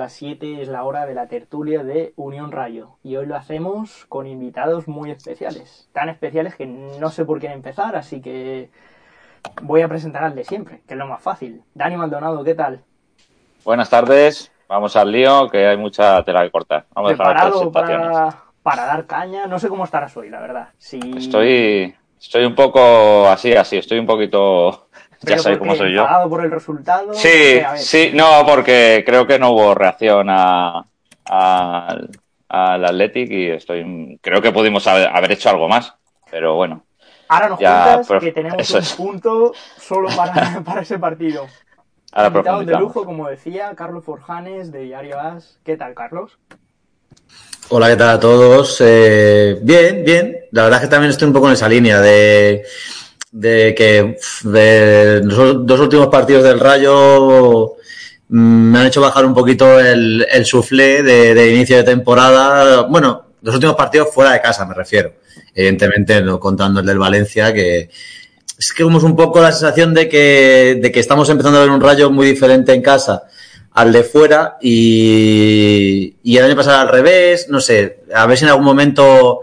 Las 7 es la hora de la tertulia de Unión Rayo y hoy lo hacemos con invitados muy especiales, tan especiales que no sé por qué empezar, así que voy a presentar al de siempre, que es lo más fácil. Dani Maldonado, ¿qué tal? Buenas tardes, vamos al lío, que hay mucha tela que cortar. Vamos ¿Preparado para, para dar caña? No sé cómo estarás hoy, la verdad. Si... Estoy, estoy un poco así, así, estoy un poquito ya sabéis cómo soy yo. por el resultado? Sí, sí, no, porque creo que no hubo reacción a, al Athletic y estoy creo que pudimos haber, hecho algo más, pero bueno. Ahora nos ya, que tenemos un punto solo para, para ese partido. Ahora de lujo, como decía, Carlos Forjanes de Diario As. ¿Qué tal, Carlos? Hola, ¿qué tal a todos? Eh, bien, bien. La verdad es que también estoy un poco en esa línea de de que de los dos últimos partidos del Rayo mm, me han hecho bajar un poquito el, el suflé de, inicio de temporada. Bueno, los últimos partidos fuera de casa, me refiero. Evidentemente, no contando el del Valencia, que es que como un poco la sensación de que, de que estamos empezando a ver un Rayo muy diferente en casa al de fuera y, y el año pasado al revés, no sé, a ver si en algún momento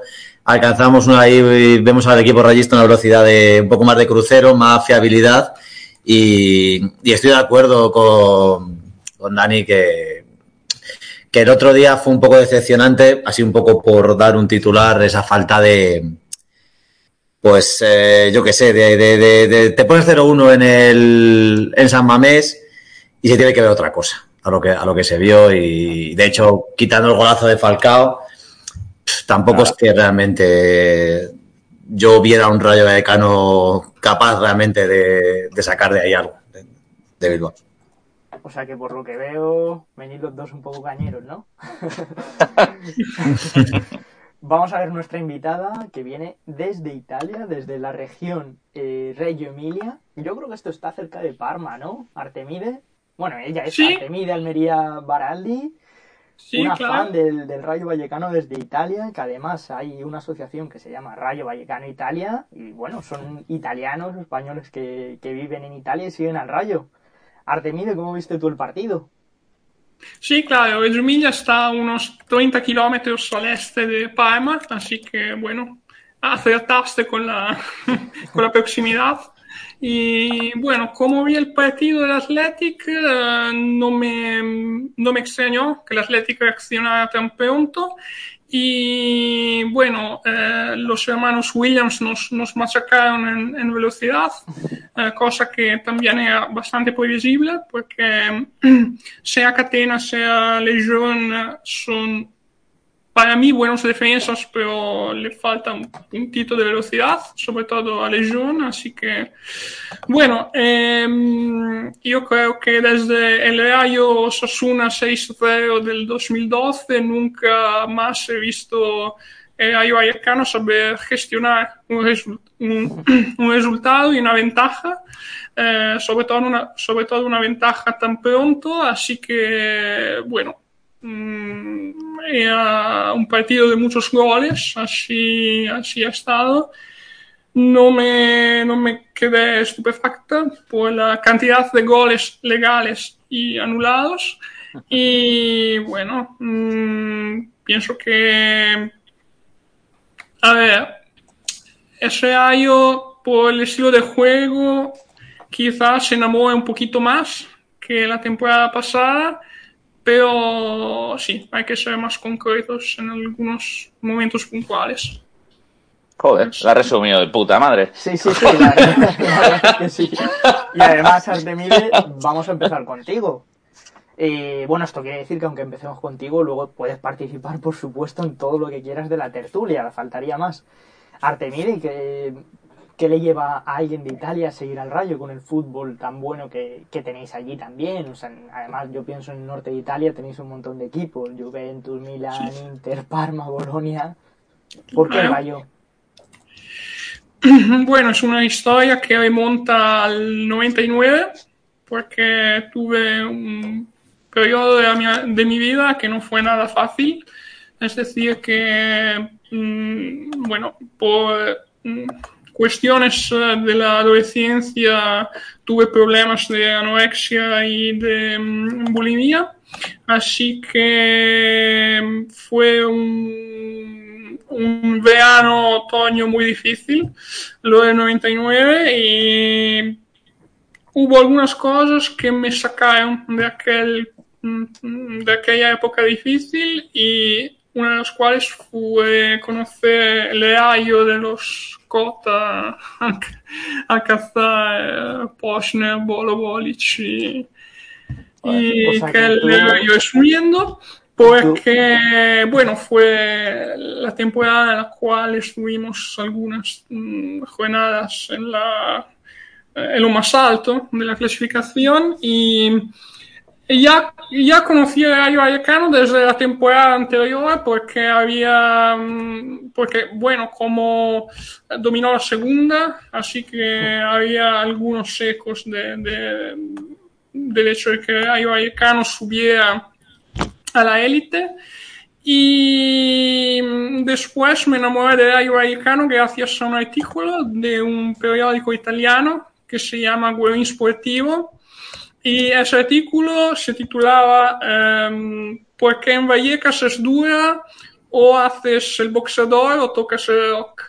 alcanzamos una ahí, vemos al equipo rayista una velocidad de un poco más de crucero, más fiabilidad. Y, estoy de acuerdo con, Dani que, el otro día fue un poco decepcionante, así un poco por dar un titular, esa falta de, pues eh, yo qué sé, de, te pones 0-1 en el en San Mamés y se tiene que ver otra cosa a lo que a lo que se vio y de hecho quitando el golazo de Falcao tampoco es que realmente yo viera un Rayo Vallecano capaz realmente de, sacar de ahí algo de, Bilbao. O sea que por lo que veo, venís los dos un poco cañeros, ¿no? Vamos a ver nuestra invitada que viene desde Italia, desde la región eh, Reggio Emilia. Yo creo que esto está cerca de Parma, ¿no? Artemide. Bueno, ella es Artemide Almería Baraldi una fan del, Rayo Vallecano desde Italia, que además hay una asociación que se llama Rayo Vallecano Italia, y bueno, son italianos, españoles que, viven en Italia y siguen al Rayo. Artemide, ¿cómo viste tú el partido? Sí, claro, Emilia está a unos 30 kilómetros al este de Parma, así que bueno, acertaste con la, con la proximidad. Y bueno, como vi el partido del Athletic, eh, no, me, no me extrañó que el Athletic reaccionara tan pronto. Y bueno, eh, los hermanos Williams nos, nos machacaron en, en velocidad, eh, cosa que también era bastante previsible, porque sea Catena, sea Legion, son para mí buenos defensas, pero le falta un puntito de velocidad, sobre todo a Legion. Así que, bueno, em, yo creo que desde el Rayo Sasuna 6-0 del 2012 nunca más he visto el Rayo Vallecano saber gestionar un, un, resultado y una ventaja. Eh, sobre, todo una, sobre todo una ventaja tan pronto, así que, bueno, era un partido de muchos goles, así, así ha estado. No me, no me quedé estupefacta por la cantidad de goles legales y anulados. Y bueno, mm, pienso que, a ver, ese año por el estilo de juego quizás se enamore un poquito más que la temporada pasada pero sí, hay que ser más concretos en algunos momentos puntuales. Joder, la ha resumido de puta madre. Sí, sí, sí, la, que sí. Y además, Artemide, vamos a empezar contigo. Eh, bueno, esto quiere decir que aunque empecemos contigo, luego puedes participar, por supuesto, en todo lo que quieras de la tertulia, faltaría más. Artemide, que ¿Qué le lleva a alguien de Italia a seguir al Rayo con el fútbol tan bueno que, tenéis allí también? O sea, además, yo pienso en el norte de Italia tenéis un montón de equipos: Juventus, Milan, Inter, Parma, Bolonia. ¿Por qué el Rayo? Bueno, es una historia que remonta al 99, porque tuve un periodo de mi, de mi vida que no fue nada fácil. Es decir, que, mm, bueno, por mm, cuestiones eh, de la adolescencia tuve problemas de anorexia y de mm, bulimia, así que mm, fue un, un verano, otoño muy difícil, lo del 99, y hubo algunas cosas que me sacaron de aquel mm, de aquella época difícil y una de las cuales fue conocer el rayo de los Kota a, a cazar eh, Poshner, Bolo Bolic y, y que tú- he ido subiendo porque, bueno, fue la temporada en la cual estuvimos algunas mm, jornadas en la en lo más alto de la clasificación y ya, ya conocí a Rayo Vallecano desde la temporada anterior porque había, mm, porque bueno, como dominó la segunda, así que había algunos ecos de, de- del hecho de que Rayo Vallecano subiera a la élite. Y mm, después me enamoré de Rayo Vallecano gracias a un artículo de un periódico italiano que se llama Guerin Sportivo. Y ese artículo se titulaba em, ¿Por qué en Vallecas es dura? O haces el boxeador o tocas el rock.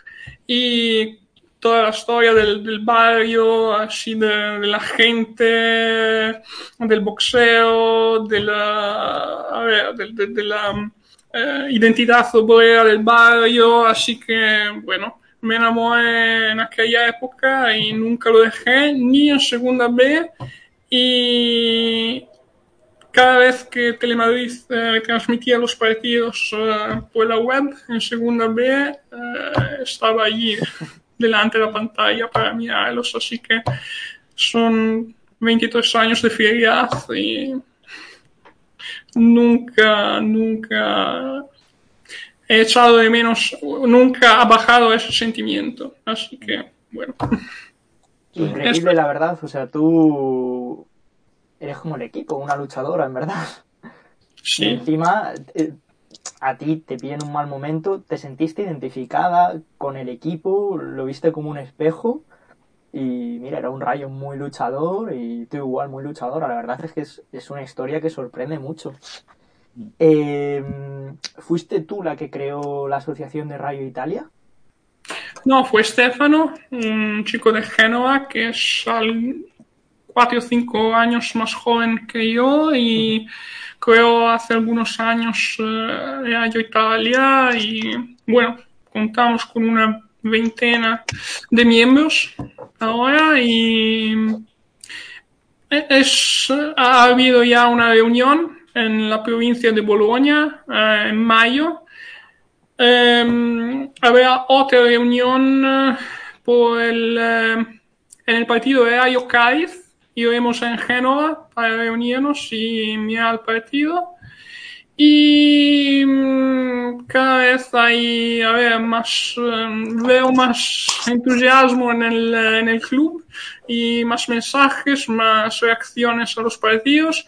Y toda la historia del, del barrio, así de, de la gente, del boxeo, de la, a ver, de, de- de la eh, identidad obrera del barrio. Así que, bueno, me enamoré en aquella época y nunca lo dejé, ni en segunda B. Y cada vez que Telemadrid eh, transmitía los partidos eh, por la web en segunda B, eh, estaba allí delante de la pantalla para mirarlos. Así que son 23 años de fidelidad y nunca, nunca he echado de menos, nunca ha bajado ese sentimiento. Así que, bueno. Increíble, la verdad. O sea, tú eres como el equipo, una luchadora, en verdad. Y Sí. encima, eh, a ti te pilla en un mal momento, te sentiste identificada con el equipo, lo viste como un espejo. Y mira, era un rayo muy luchador y tú igual muy luchadora. La verdad es que es, es una historia que sorprende mucho. Eh, ¿Fuiste tú la que creó la Asociación de Rayo Italia? No, fue Stefano, un chico de Génova que es al- cuatro o cinco años más joven que yo y creo hace algunos años eh, Rayo Italia y bueno, contamos con una veintena de miembros ahora y es, ha habido ya una reunión en la provincia de Bolonia eh, en mayo eh, habrá otra reunión eh, por el, eh, en el partido de Rayo Cádiz. Iremos en Génova para reunirnos y mirar el partido. Y mm, cada vez hay, a ver, más, eh, veo más entusiasmo en el, en el club y más mensajes, más reacciones a los partidos.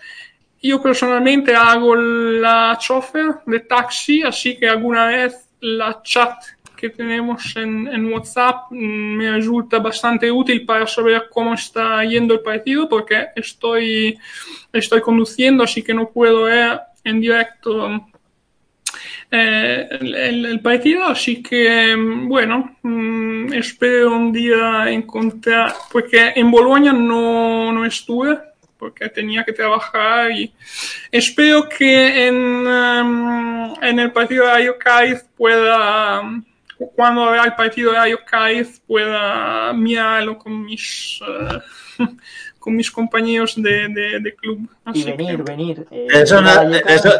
Yo personalmente hago la chofer de taxi, así que alguna vez la chat que tenemos en, en WhatsApp mm, me resulta bastante útil para saber cómo está yendo el partido, porque estoy, estoy conduciendo, así que no puedo ver en directo eh, el, partido, así que mm, bueno, mm, espero un día encontrar, porque en Bolonia no, no estuve, porque tenía que trabajar y espero que en, em, en el partido de Rayo Cádiz pueda, cuando haga el partido de Rayo Cádiz, pueda mirarlo con mis, eh, con mis compañeros de, de, de club. Y que- venir, venir. eh, Eso eso-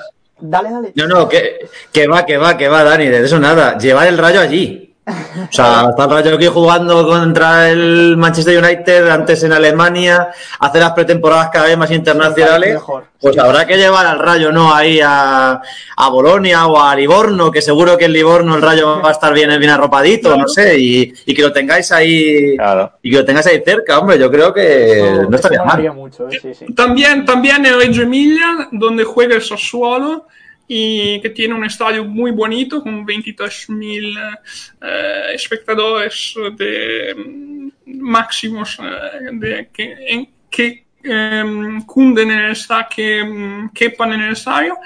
Dale, dale. No, no, que, que va, que va, que va, Dani, de eso nada. Llevar el rayo allí. O sea, está el rayo aquí jugando contra el Manchester United, antes en Alemania, hace las pretemporadas cada vez más internacionales. Mejor. Pues habrá que llevar al rayo, ¿no? Ahí a, a Bolonia o a Livorno, que seguro que en Livorno el rayo va a estar bien, bien arropadito, no sé, y, y que lo tengáis ahí, Claro. y que lo tengáis ahí cerca, hombre, yo creo que Eso- no estaría mal. mucho, eh, sí, sí. También, también en Reggio Emilia, donde juega el Sassuolo, y que tiene un estadio muy bonito con 23.000 eh, espectadores de mm, máximos eh, de, que, en, que eh, cunden en el estadio, que mm, quepan en el estadio.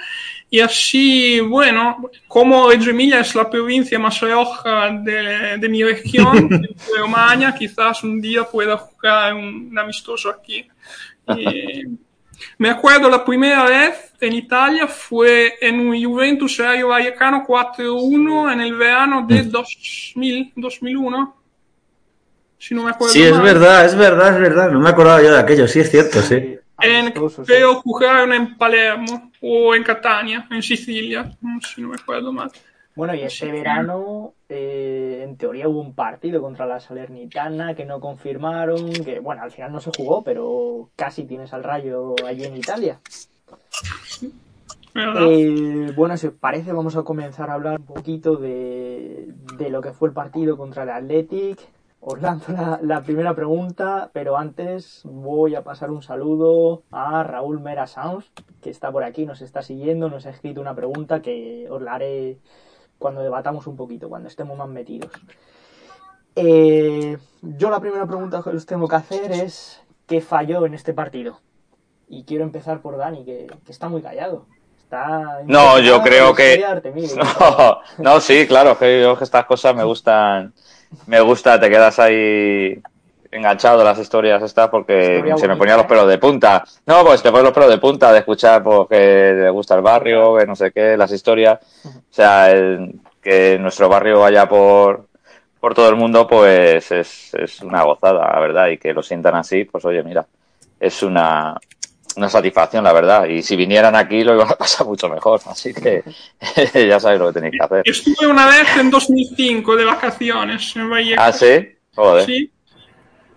Y así, bueno, como Reggio Emilia es la provincia más rioja de, de mi región, de Romagna, quizás un día pueda jugar un, un amistoso aquí. Y me acuerdo la primera vez en Italia fue en un Juventus Rayo Vallecano 4-1 en el verano de 2000, 2001. Si no me acuerdo Sí, es mal. verdad, es verdad, es verdad. No me acordaba yo de aquello, sí, es cierto, sí. En, Amistoso, sí. creo jugaron en Palermo o en Catania, en Sicilia, si no me acuerdo mal. Bueno, y este verano, eh, en teoría hubo un partido contra la Salernitana que no confirmaron, que bueno, al final no se jugó, pero casi tienes al rayo allí en Italia. Eh, bueno, si os parece, vamos a comenzar a hablar un poquito de, de lo que fue el partido contra el Athletic. Os lanzo la, la primera pregunta, pero antes voy a pasar un saludo a Raúl Mera Sounds, que está por aquí, nos está siguiendo, nos ha escrito una pregunta que os la haré cuando debatamos un poquito, cuando estemos más metidos. Eh, yo la primera pregunta que os tengo que hacer es ¿qué falló en este partido? Y quiero empezar por Dani, que, que está muy callado. Está No, yo creo que-. No, no, sí, claro, que yo que estas cosas me gustan, me gusta, te quedas ahí enganchado a las historias estas porque Historia se me ponían los ¿eh? pelos de punta. No, pues te pones los pelos de punta de escuchar pues, que le gusta el barrio, que no sé qué, las historias. O sea, el- que nuestro barrio vaya por, por todo el mundo, pues es, es una gozada, la verdad, y que lo sientan así, pues oye, mira, es una, una satisfacción, la verdad. Y si vinieran aquí lo iban a pasar mucho mejor. Así que ya sabéis lo que tenéis que hacer. Estuve una vez en 2005 de vacaciones en Vallecas. Ah, sí, joder. Sí,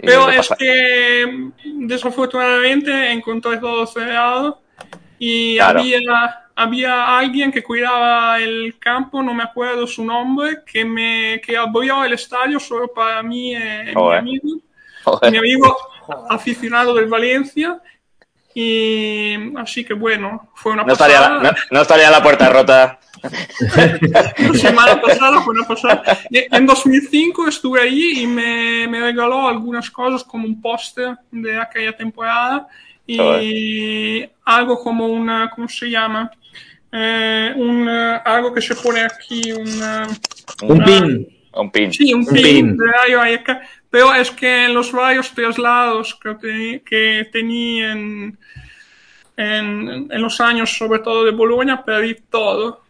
pero es que desafortunadamente encontré todo cerrado y Claro. había, había alguien que cuidaba el campo, no me acuerdo su nombre, que me que abrió el estadio solo para mí eh, mi amigo, joder. mi amigo aficionado del Valencia. Y así que bueno, fue una No estaría, pasada. la, no, no estaría la puerta rota. La semana pasada fue una pasada. En 2005 estuve allí y me, me regaló algunas cosas como un póster de aquella temporada y algo como una, ¿cómo se llama? Eh, un, eh, algo que se pone aquí, una, Un pin. Un pin. sí, un Un pin, pin. de. Pero es que en los varios traslados que, que tenía en, en, en los años, sobre todo de Bolonia, perdí todo.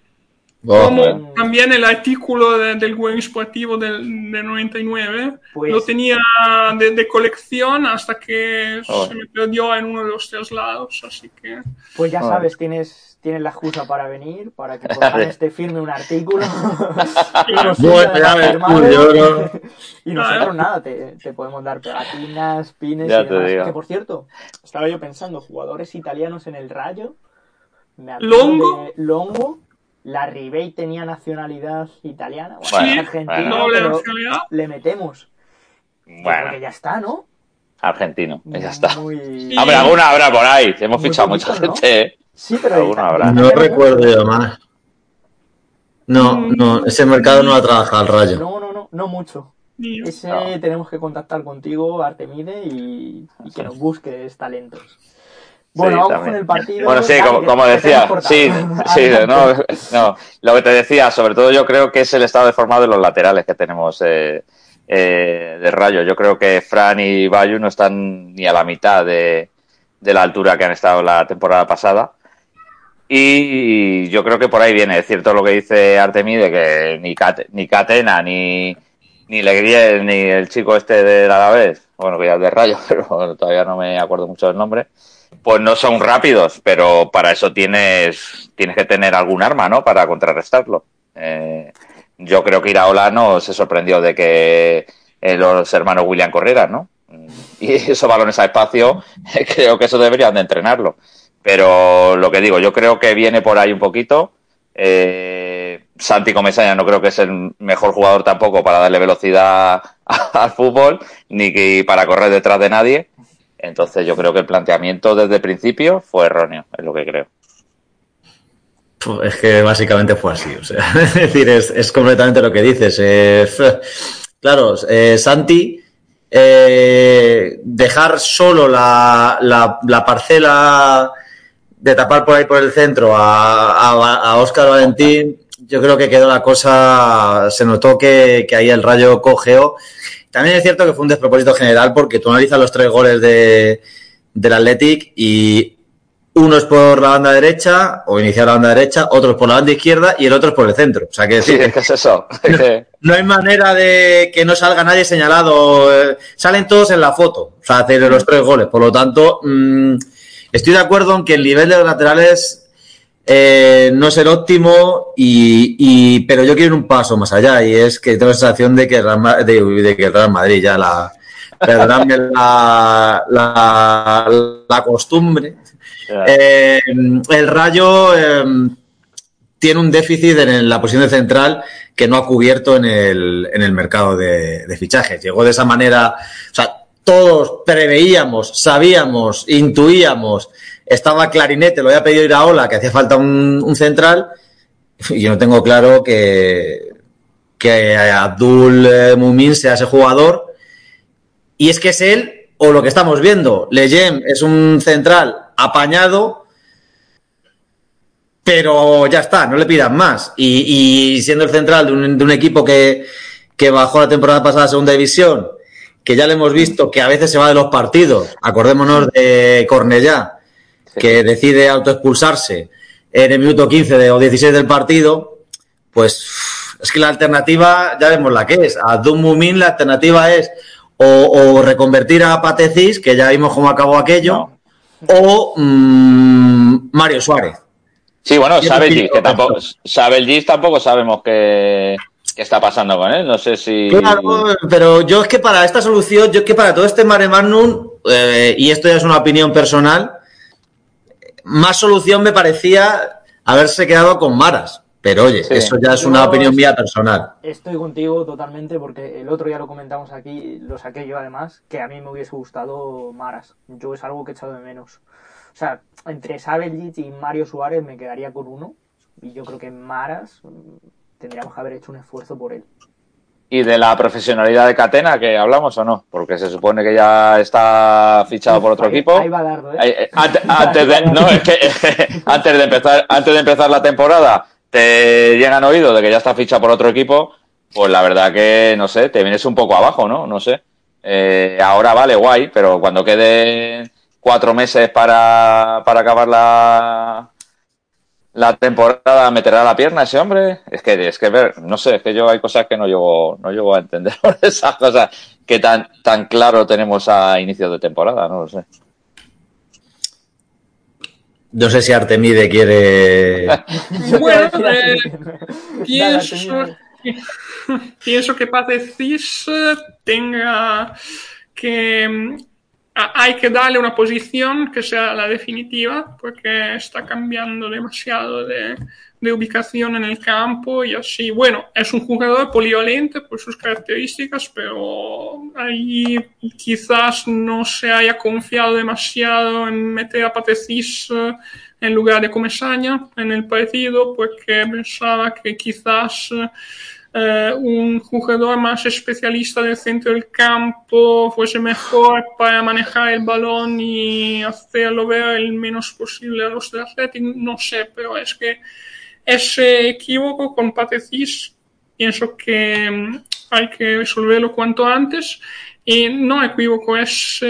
Oh, Como bueno. también el artículo de- del Buen Sportivo del, del 99 Pues- lo tenía de, de colección hasta que Oh. se me perdió en uno de los traslados, así que Pues ya Joder. sabes, tienes, tienes la excusa para venir, para que Cortines te firme un artículo. y nos Bueno, firmado. yo y nosotros nada, te, te podemos dar pegatinas, pines Ya y te demás. digo. Que por cierto, estaba yo pensando, jugadores italianos en el Rayo. Me Longo. de Longo. La Ribey tenía nacionalidad italiana. Bueno, Bueno, es argentina, bueno. doble pero nacionalidad. le metemos. Porque Bueno, ya está, ¿no? argentino, ya está. Muy... Hombre, alguna habrá por ahí. Hemos Muy fichado poquito, mucha ¿no? gente. ¿eh? Sí, pero Alguno habrá. No recuerdo yo más. No, no, ese mercado no ha trabajado al rayo. No, no, no, no mucho. Ese No. tenemos que contactar contigo, Artemide, y, y que nos busques talentos. Bueno, Sí, vamos también. con el partido. Bueno, sí, como, decía, sí, sí, no, no, lo que te decía, sobre todo yo creo que es el estado deformado de los laterales que tenemos eh, eh, de Rayo. Yo creo que Fran y Bayu no están ni a la mitad de, de la altura que han estado la temporada pasada. Y yo creo que por ahí viene, es cierto lo que dice Artemide, que ni, Cate- ni Catena, ni, ni Legriel, ni el chico este del Alavés, bueno, que ya es de Rayo, pero todavía no me acuerdo mucho del nombre, pues no son rápidos, pero para eso tienes, tienes que tener algún arma, ¿no? Para contrarrestarlo. Eh, yo creo que Iraola no se sorprendió de que eh, los hermanos William corrieran, ¿no? Y esos balones a espacio, creo que eso deberían de entrenarlo. Pero lo que digo, yo creo que viene por ahí un poquito. Eh, Santi Comesaña no creo que es el mejor jugador tampoco para darle velocidad al fútbol, ni que para correr detrás de nadie. Entonces yo creo que el planteamiento desde el principio fue erróneo, es lo que creo. Es que básicamente fue así. O sea, es decir, es, completamente lo que dices. Eh, claro, eh, Santi, eh, dejar solo la, la, parcela de tapar por ahí por el centro a, a, Oscar Valentín, yo creo que quedó la cosa, se notó que, que ahí el rayo cogeó. También es cierto que fue un despropósito general porque tú analizas los tres goles de, del Athletic y uno es por la banda derecha, o iniciar la banda derecha, otro es por la banda izquierda y el otro es por el centro. O sea que sí, es que es eso. No, hay manera de que no salga nadie señalado. Eh, salen todos en la foto, o sea, hacer los tres goles. Por lo tanto, mm, estoy de acuerdo en que el nivel de los laterales eh, no es el óptimo, y, pero yo quiero ir un paso más allá y es que tengo la sensación de que el Real, de, que el Real Madrid ya la, perdóname la, la costumbre, eh, el Rayo eh, tiene un déficit en la posición de central que no ha cubierto en el, en el mercado de, fichajes. Llegó de esa manera, o sea, todos preveíamos, sabíamos, intuíamos, estaba clarinete, lo había pedido ir a Ola, que hacía falta un, central, y yo no tengo claro que, que Abdul eh, Mumin sea ese jugador. Y es que es él o lo que estamos viendo. Lejem es un central apañado, pero ya está, no le pidan más. Y, siendo el central de un, equipo que, bajó la temporada pasada a segunda división, que ya le hemos visto que a veces se va de los partidos, acordémonos de Cornellá, que decide autoexpulsarse en el minuto 15 o 16 del partido, pues es que la alternativa, ya vemos la que es. A Mumin la alternativa es o, reconvertir a Patecis, que ya vimos cómo acabó aquello, o mm, Mario Suárez. Sí, bueno, sabe Gis, que tampoco, sabe el Gis, tampoco sabemos qué, está pasando con él. No sé si. Claro, pero yo es que para esta solución, yo es que para todo este Mare Magnum, eh, y esto ya es una opinión personal, más solución me parecía haberse quedado con Maras. Pero oye, eso ya es una opinión mía personal. Estoy contigo totalmente porque el otro ya lo comentamos aquí, lo saqué yo además, que a mí me hubiese gustado Maras. Yo es algo que he echado de menos. O sea, entre Sabeljic y Mario Suárez me quedaría con uno. Y yo creo que Maras mm, tendríamos que haber hecho un esfuerzo por él. ¿Y de la profesionalidad de Catena que hablamos o no? Porque se supone que ya está fichado por otro equipo. Ahí va Dardo, ¿eh? Antes, de, no, es que, antes de empezar, antes de empezar la temporada te llegan oído de que ya está ficha por otro equipo, pues la verdad que, no sé, te vienes un poco abajo, ¿no? No sé. Eh, ahora vale, guay, pero cuando queden cuatro meses para, para acabar la, la temporada, ¿meterá la pierna ese hombre? Es que, es que ver, no sé, es que yo hay cosas que no llego, no llego a entender por esas cosas que tan, tan claro tenemos a inicios de temporada, no lo sé. No sé si Artemide quiere. bueno, eh, pienso, que, pienso que tenga que. Mm, hay que darle una posición que sea la definitiva, porque está cambiando demasiado de, de ubicación en el campo y así. Bueno, es un jugador polivalente por sus características, pero ahí quizás no se haya confiado demasiado en meter a Patecis eh, en lugar de Comesaña en el partido, porque pensaba que quizás eh, un jugador más especialista del centro del campo fuese mejor para manejar el balón y hacerlo ver el menos posible a los de Athletic. No sé, pero es que ese equívoco con Patecis pienso que mm, hay que resolverlo cuanto antes y no equívoco, es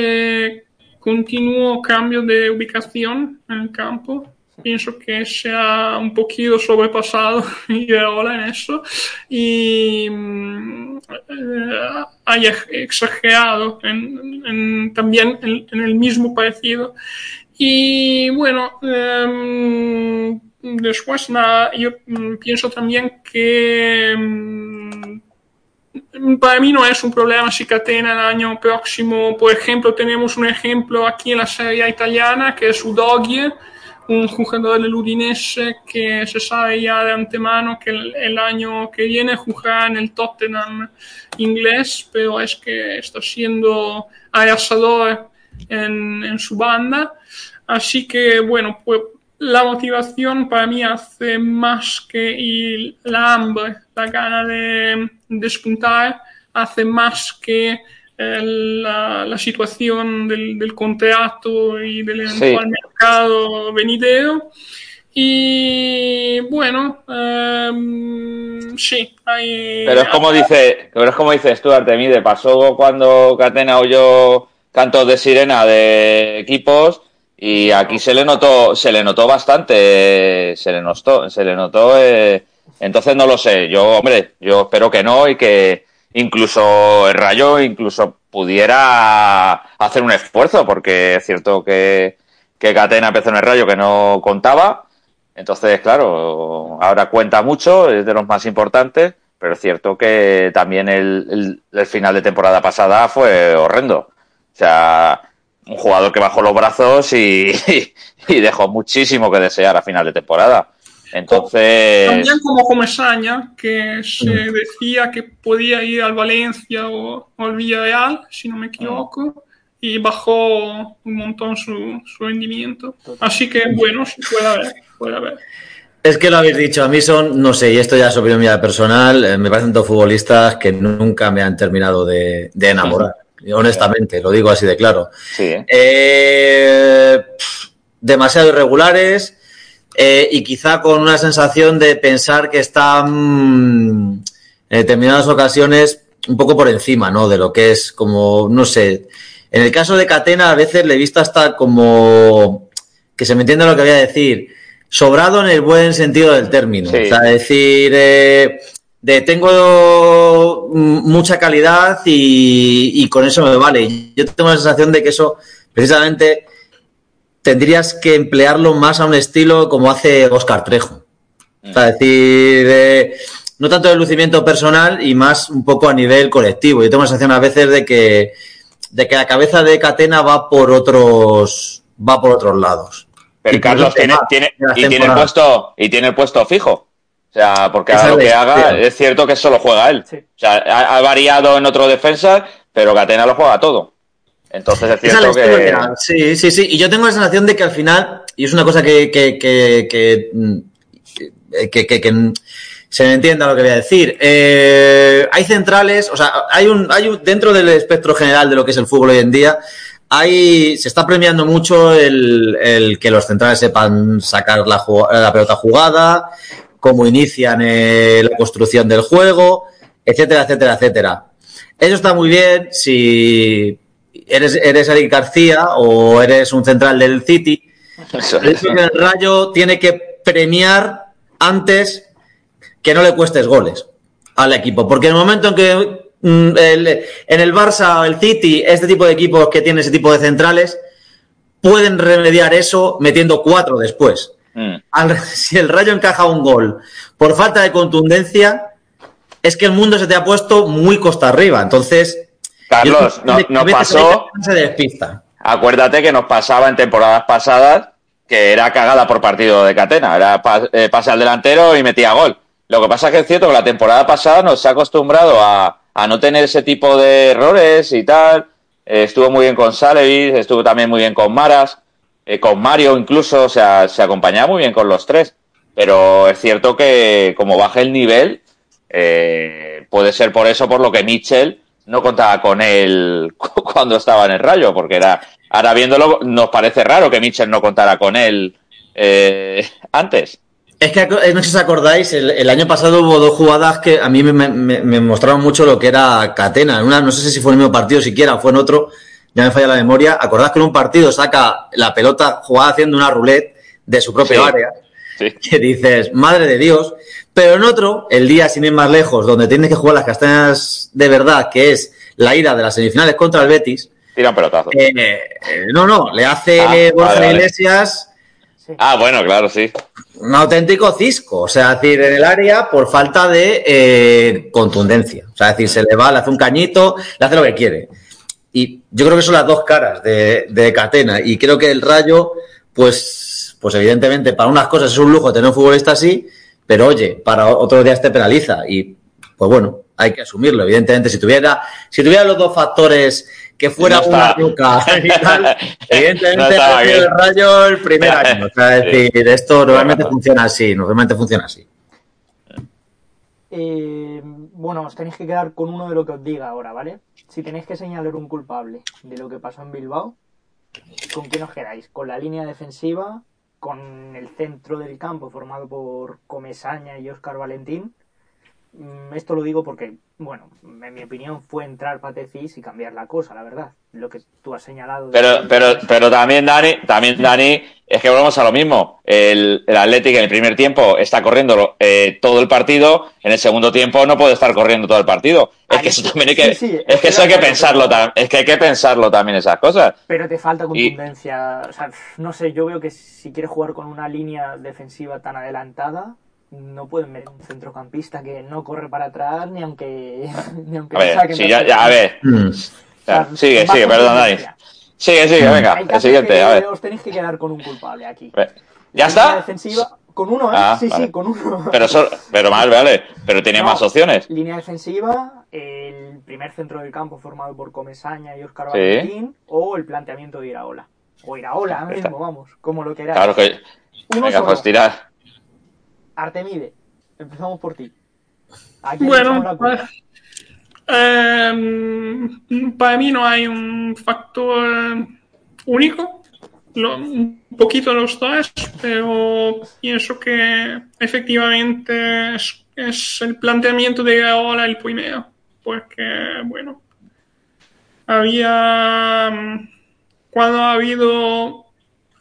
continuo cambio de ubicación en el campo. Pienso que se ha un poquito sobrepasado y ahora en eso y mm, eh, haya exagerado también en, el mismo parecido. Y bueno, em, Después, nada, yo mm, pienso también que mm, para mí no es un problema si Catena el año próximo, por ejemplo, tenemos un ejemplo aquí en la serie italiana que es Udogie, un jugador del Udinese que se sabe ya de antemano que el, año que viene jugará en el Tottenham inglés, pero es que está siendo arrasador en, en su banda. Así que, bueno, pues la motivación para mí hace más que y la hambre, la gana de despuntar, hace más que la, la, situación del, del, contrato y del eventual sí. mercado venidero. Y bueno, um, sí, hay... Pero es como dice, pero es como dice Stuart de pasó cuando Catena oyó cantos de sirena de equipos y aquí se le notó, se le notó bastante, se le notó, se le notó, eh, entonces no lo sé, yo, hombre, yo espero que no y que incluso el Rayo incluso pudiera hacer un esfuerzo, porque es cierto que, que Catena empezó en el Rayo que no contaba, entonces, claro, ahora cuenta mucho, es de los más importantes, pero es cierto que también el, el, final de temporada pasada fue horrendo. O sea, un jugador que bajó los brazos y, y, dejó muchísimo que desear a final de temporada. Entonces. También como Comesaña, que se decía que podía ir al Valencia o, o al Villarreal, si no me equivoco, y bajó un montón su, su rendimiento. Así que, bueno, sí puede haber, puede haber. Es que lo habéis dicho, a mí son, no sé, y esto ya es opinión mía personal, eh, me parecen dos futbolistas que nunca me han terminado de, de enamorar. Honestamente, lo digo así de claro. Sí. Eh, demasiado irregulares eh, y quizá con una sensación de pensar que están en determinadas ocasiones un poco por encima, ¿no? De lo que es como, no sé. En el caso de Catena, a veces le he visto hasta como que se me entiende lo que voy a decir. Sobrado en el buen sentido del término. Sí. O sea, decir, eh, de tengo mucha calidad y, y, con eso me vale. Yo tengo la sensación de que eso precisamente tendrías que emplearlo más a un estilo como hace Oscar Trejo. O sea, decir, eh, no tanto de lucimiento personal y más un poco a nivel colectivo. Yo tengo la sensación a veces de que, de que la cabeza de Catena va por otros, va por otros lados. Pero y Carlos tiene, tiene, y tiene el puesto, y tiene el puesto fijo. O sea, porque haga lo que haga, es cierto que solo juega él. Sí. O sea, ha, ha, variado en otro defensa, pero Catena lo juega todo. Entonces es cierto es que... Sí, sí, sí. Y yo tengo la sensación de que al final, y es una cosa que, que, que, que, que, que, que se me entienda lo que voy a decir. Eh, hay centrales, o sea, hay un, hay un, dentro del espectro general de lo que es el fútbol hoy en día, hay, se está premiando mucho el, el que los centrales sepan sacar la, la pelota jugada, cómo inician eh, la construcción del juego, etcétera, etcétera, etcétera. Eso está muy bien si eres, eres Eric García o eres un central del City. Eso es. que el Rayo tiene que premiar antes que no le cuestes goles al equipo. Porque en el momento en que mm, el, en el Barça o el City, este tipo de equipos que tienen ese tipo de centrales, pueden remediar eso metiendo cuatro después. Mm. Al, si el Rayo encaja un gol por falta de contundencia, es que el mundo se te ha puesto muy costa arriba. Entonces, Carlos, no, nos pasó. Acuérdate que nos pasaba en temporadas pasadas que era cagada por partido de catena. Era eh, pase al delantero y metía gol. Lo que pasa es que es cierto que la temporada pasada nos ha acostumbrado a, a no tener ese tipo de errores y tal. Eh, estuvo muy bien con Salevis, estuvo también muy bien con Maras, eh, con Mario incluso, o sea, se acompañaba muy bien con los tres. Pero es cierto que como baja el nivel, eh, puede ser por eso por lo que Mitchell no contaba con él cuando estaba en el Rayo, porque era ahora viéndolo nos parece raro que Mitchell no contara con él eh, antes. Es que no sé si os acordáis, el, el, año pasado hubo dos jugadas que a mí me, me, me, mostraron mucho lo que era Catena. En una, no sé si fue en el mismo partido siquiera, fue en otro, ya me falla la memoria. Acordás que en un partido saca la pelota jugada haciendo una roulette de su propia Sí. área, Sí. que dices, madre de Dios. Pero en otro, el día sin ir más lejos, donde tienes que jugar las castañas de verdad, que es la ida de las semifinales contra el Betis, Tira un pelotazo. eh, eh, no, no, le hace Ah, Borja vale, vale. Iglesias Ah, bueno, claro, sí. un auténtico cisco, o sea, es decir, en el área por falta de eh, contundencia. O sea, es decir, se le va, le hace un cañito, le hace lo que quiere. Y yo creo que son las dos caras de, de Catena. Y creo que el Rayo, pues, pues evidentemente, para unas cosas es un lujo tener un futbolista así, pero oye, para otros días te penaliza. Y pues bueno, hay que asumirlo. Evidentemente, si tuviera, si tuviera los dos factores que fuera No una roca y tal, evidentemente No el rayo el primer año. O sea, es Sí. decir, esto normalmente funciona así, normalmente funciona así. Eh, bueno, os tenéis que quedar con uno de lo que os diga ahora, ¿vale? Si tenéis que señalar un culpable de lo que pasó en Bilbao, ¿con quién os quedáis? ¿Con la línea defensiva? ¿Con el centro del campo formado por Comesaña y Óscar Valentín? Mm, Esto lo digo porque, bueno, en mi opinión fue entrar Patecis y cambiar la cosa, la verdad. Lo que tú has señalado. Pero, pero, pero también, Dani, también, Dani, es que volvemos a lo mismo. El, el Athletic en el primer tiempo está corriendo eh, todo el partido, en el segundo tiempo no puede estar corriendo todo el partido. Es que eso también hay que, sí, sí, es que eso hay que pensarlo pero- tam- es que hay que pensarlo también esas cosas. Pero te falta Y- contundencia. O sea, no sé, yo veo que si quieres jugar con una línea defensiva tan adelantada, no pueden meter un centrocampista que no corre para atrás ni aunque, ni aunque A ver, saquen sí, ya, ya, a ver. Mm. Sigue, sigue, perdón, Dani. Sigue, sigue, venga, Hay el siguiente, que a ver. Os tenéis que quedar con un culpable aquí. ¿Ya está? defensiva, con uno, ¿eh? Ah, sí, vale. sí, con uno. Pero, sol- pero mal, vale. Pero tiene No, más opciones. Línea defensiva, el primer centro del campo formado por Comesaña y Óscar Sí. Valentín, o el planteamiento de Iraola. O Iraola Está. mismo, vamos, como lo queráis. Claro que. Uno Venga, solo. pues tirar. Artemide, empezamos por ti. ¿A quién le Bueno, culpa? ehm, para mí no hay un factor único, lo- un poquito los dos, pero pienso que efectivamente es, es el planteamiento de ahora el primero, porque, bueno, había, mm, cuando ha habido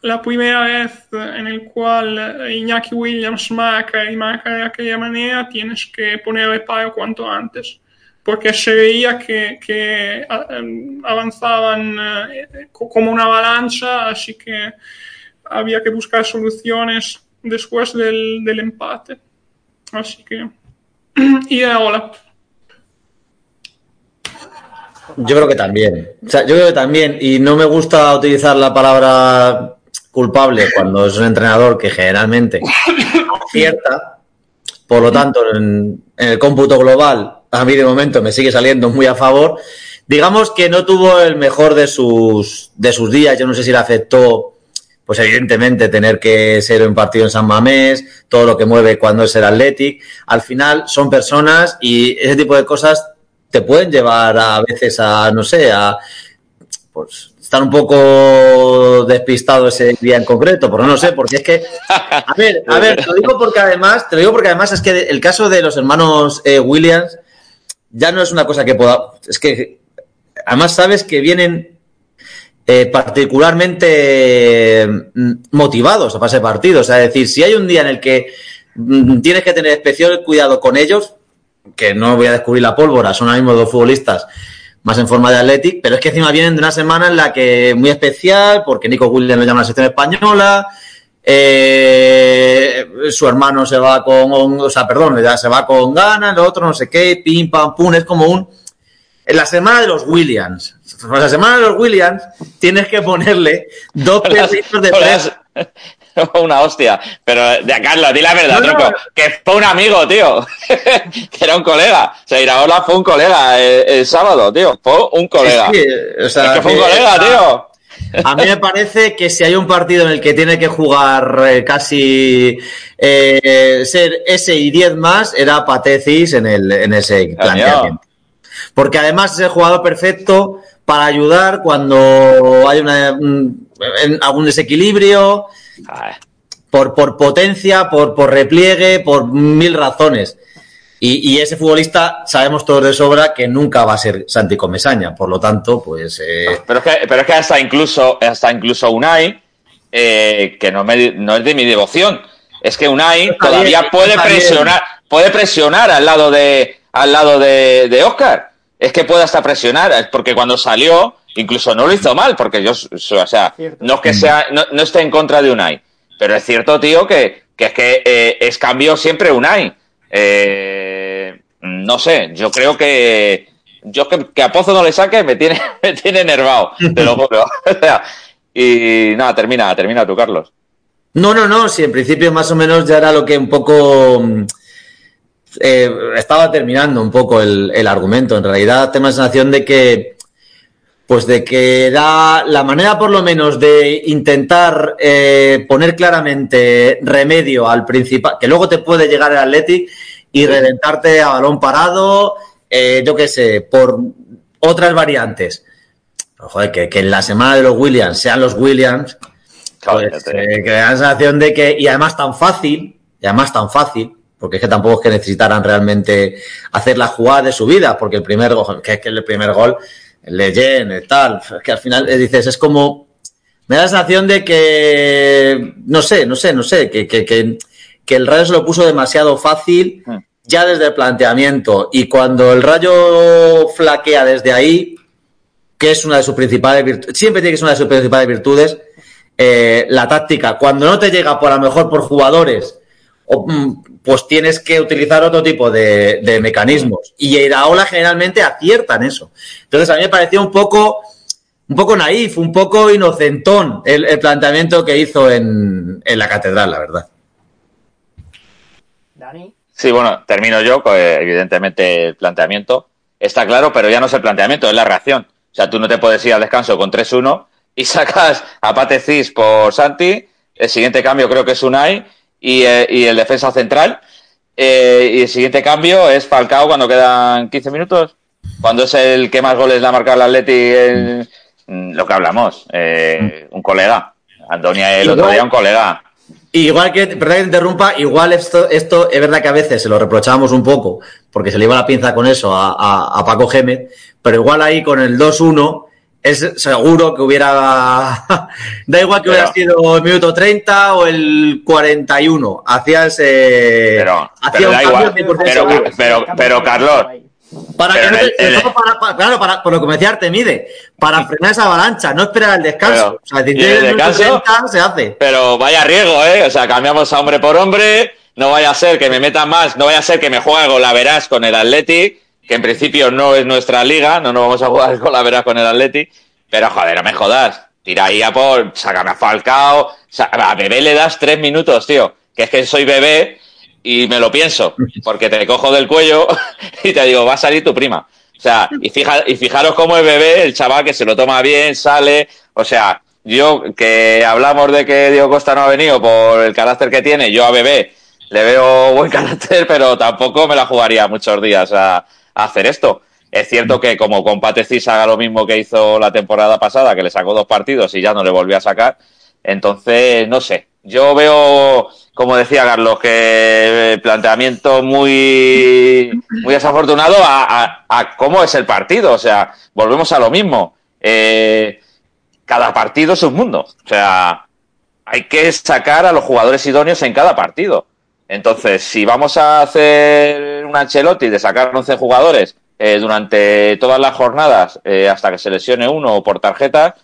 la primera vez en el cual eh, Iñaki Williams marca y marca de aquella manera, tienes que poner el paro cuanto antes. Porque se veía que, que, em, avanzaban eh, co- como una avalancha, así que había que buscar soluciones después del, del empate. Así que. Y ahora. Yo creo que también. O sea, yo creo que también. Y no me gusta utilizar la palabra culpable cuando es un entrenador que generalmente acierta. Por lo tanto, en, en el cómputo global, a mí de momento me sigue saliendo muy a favor. Digamos que no tuvo el mejor de sus, de sus días. Yo no sé si le afectó, pues evidentemente, tener que ser un partido en San Mamés, todo lo que mueve cuando es el Athletic. Al final son personas y ese tipo de cosas te pueden llevar a veces a, no sé, a pues estar un poco despistado ese día en concreto, pero no sé, porque es que, a ver, a ver, te lo digo porque además, te lo digo porque además es que el caso de los hermanos eh, Williams ya no es una cosa que pueda, es que además sabes que vienen eh, particularmente mm, motivados para ese partido, o sea, es decir, si hay un día en el que mm, tienes que tener especial cuidado con ellos, que no voy a descubrir la pólvora, son ahora mismo dos futbolistas más en forma de Athletic, pero es que encima vienen de una semana en la que muy especial, porque Nico Williams lo llama a la sección española, eh, su hermano se va con, o sea, perdón, ya se va con ganas, el otro no sé qué, pim, pam, pum, es como un... En la semana de los Williams, en la semana de los Williams tienes que ponerle dos perritos de tres Una hostia. Pero, de Carlos, di la verdad, No. Que fue un amigo, tío. que era un colega. O sea, Iraola fue un colega el, el sábado, tío. Fue un colega. Sí, sí, o sea, es que fue un colega, tío. A mí me parece que si hay un partido en el que tiene que jugar eh, casi eh, ser ese y 10 más, era Patecis en, el, en ese planteamiento. Porque además es el jugador perfecto para ayudar cuando hay una, un- en algún desequilibrio, por, por potencia, por, por repliegue, por mil razones. Y, y ese futbolista sabemos todos de sobra que nunca va a ser Santi Comesaña. Por lo tanto, pues... eh, Pero es que, pero es que hasta incluso, hasta incluso Unai, eh, que no, me- no es de mi devoción, es que Unai todavía bien, puede bien. presionar, puede presionar al lado de, al lado de, de Oscar. Es que puede hasta presionar, es porque cuando salió, incluso no lo hizo mal, porque yo, o sea, Cierto. no es que sea, no, no esté en contra de Unai, pero es cierto, tío, que, que es que eh, es cambio siempre Unai. Eh, no sé, yo creo que yo que, que a Pozo no le saque me tiene, me tiene enervado, te lo juro. Y nada, termina, termina tú, Carlos. No, no, no, sí, en principio más o menos ya era lo que un poco mm, eh, estaba terminando un poco el, el argumento. En realidad tengo la sensación de que pues de que da la manera por lo menos de intentar eh, poner claramente remedio al principal, que luego te puede llegar el Athletic y reventarte a balón parado, eh, yo qué sé, por otras variantes. Joder, que, que en la semana de los Williams sean los Williams, pues, eh, que da la sensación de que, y además tan fácil, y además tan fácil, porque es que tampoco es que necesitaran realmente hacer la jugada de su vida, porque el primer gol, que es que el primer gol Legend, tal, que al final eh, dices, es como, me da la sensación de que, no sé, no sé, no sé, que, que, que, que el Rayo se lo puso demasiado fácil Hmm. ya desde el planteamiento y cuando el Rayo flaquea desde ahí, que es una de sus principales virtudes, siempre tiene que ser una de sus principales virtudes, eh, la táctica, cuando no te llega por a lo mejor por jugadores, mm, pues tienes que utilizar otro tipo de, de mecanismos. Y Iraola generalmente acierta en eso. Entonces a mí me pareció un poco, un poco naif, un poco inocentón el, el planteamiento que hizo en, en la catedral, la verdad. Dani. Sí, bueno, termino yo, con, eh, evidentemente el planteamiento está claro, pero ya no es el planteamiento, es la reacción. O sea, tú no te puedes ir al descanso con 3-1 y sacas a Pate Cis por Santi, el siguiente cambio creo que es Unai y, eh, y el defensa central, eh, y el siguiente cambio es Falcao cuando quedan 15 minutos, cuando es el que más goles le ha marcado el Atleti, el- mm, lo que hablamos, eh, un colega. Antonia el otro día un colega. Igual que, perdón que te interrumpa, igual esto, esto es verdad que a veces se lo reprochábamos un poco, porque se le iba la pinza con eso a, a- a Paco Gémez, pero igual ahí con el 2-1 es seguro que hubiera, da igual que hubiera sido el minuto 30 o el 41, hacías, eh, Pero- hacía pero un da cambio igual, 100% pero- pero- pero, Carlos, Para pero que no el- el- para- para- claro, para, por lo que me decía Artemide, para frenar esa avalancha, no esperar el descanso. Pero- o sea, si ¿y tienes el descanso? 30, se hace. Pero vaya riesgo, ¿eh? O sea, cambiamos a hombre por hombre. No vaya a ser que me metan más. No vaya a ser que me juegue con la Verás con el Atleti, que en principio no es nuestra liga. No nos vamos a jugar con la Verás con el Atleti. Pero joder, no me jodas. Tira ahí a por. Sácame a Falcao. A Bebé le das tres minutos, tío. Que es que soy bebé y me lo pienso. Porque te cojo del cuello y te digo, va a salir tu prima. O sea, y, fija, y fijaros cómo es bebé, el chaval que se lo toma bien, sale. O sea, yo que hablamos de que Diego Costa no ha venido por el carácter que tiene, yo a bebé le veo buen carácter, pero tampoco me la jugaría muchos días a, a hacer esto. Es cierto que como con Patecis haga lo mismo que hizo la temporada pasada, que le sacó dos partidos y ya no le volvió a sacar, entonces no sé. Yo veo, como decía Carlos, que el planteamiento muy, muy desafortunado a, a- a cómo es el partido. O sea, volvemos a lo mismo. Eh, cada partido es un mundo. O sea, hay que sacar a los jugadores idóneos en cada partido. Entonces, si vamos a hacer un Ancelotti de sacar 11 jugadores eh, durante todas las jornadas eh, hasta que se lesione uno o por tarjeta,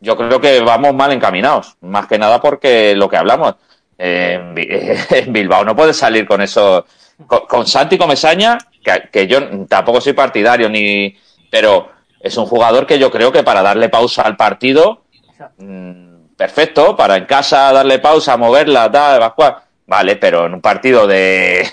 yo creo que vamos mal encaminados. Más que nada porque lo que hablamos. eh, en, Bi- en Bilbao no puede salir con eso. Con, con Santi Comesaña, que, que yo tampoco soy partidario, ni pero es un jugador que yo creo que para darle pausa al partido Mm, perfecto, para en casa darle pausa, moverla, tal, evacuar. Vale, pero en un partido de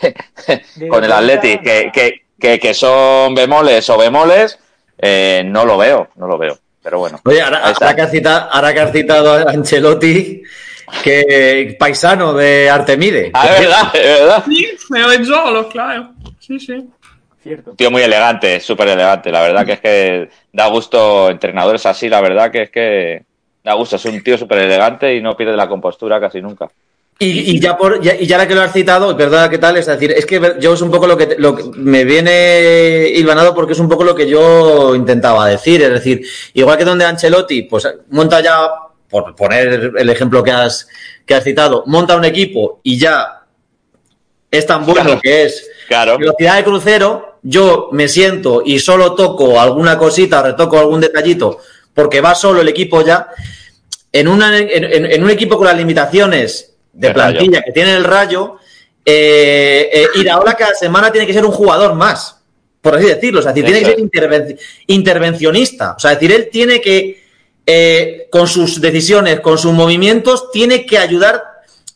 con el Atleti que, que, que, que son bemoles o bemoles, eh, no lo veo, no lo veo. Pero bueno, Oye, ahora, que has citado, ahora que has citado a Ancelotti, que paisano de Artemide. Ah, es verdad, es verdad. Sí, Rezzolo, claro. Sí, sí. Cierto. Tío muy elegante, súper elegante. La verdad que es que da gusto entrenadores así, la verdad que es que da gusto. Es un tío súper elegante y no pierde la compostura casi nunca. Y, y ya por ya, y ya ahora que lo has citado, y perdona qué tal, es decir, es que yo es un poco lo que, lo que me viene hilvanado porque es un poco lo que yo intentaba decir, es decir, igual que donde Ancelotti, pues monta ya, por poner el ejemplo que has, que has citado, monta un equipo y ya es tan bueno Claro. que es Claro. velocidad de crucero, yo me siento y solo toco alguna cosita, retoco algún detallito, porque va solo el equipo ya. En, una, en, en- en un equipo con las limitaciones de El Rayo. plantilla que tiene el Rayo, eh, eh, Iraola cada semana tiene que ser un jugador más, por así decirlo. O sea, es decir, tiene que ser interven- intervencionista. O sea, es decir, él tiene que, eh, con sus decisiones, con sus movimientos, tiene que ayudar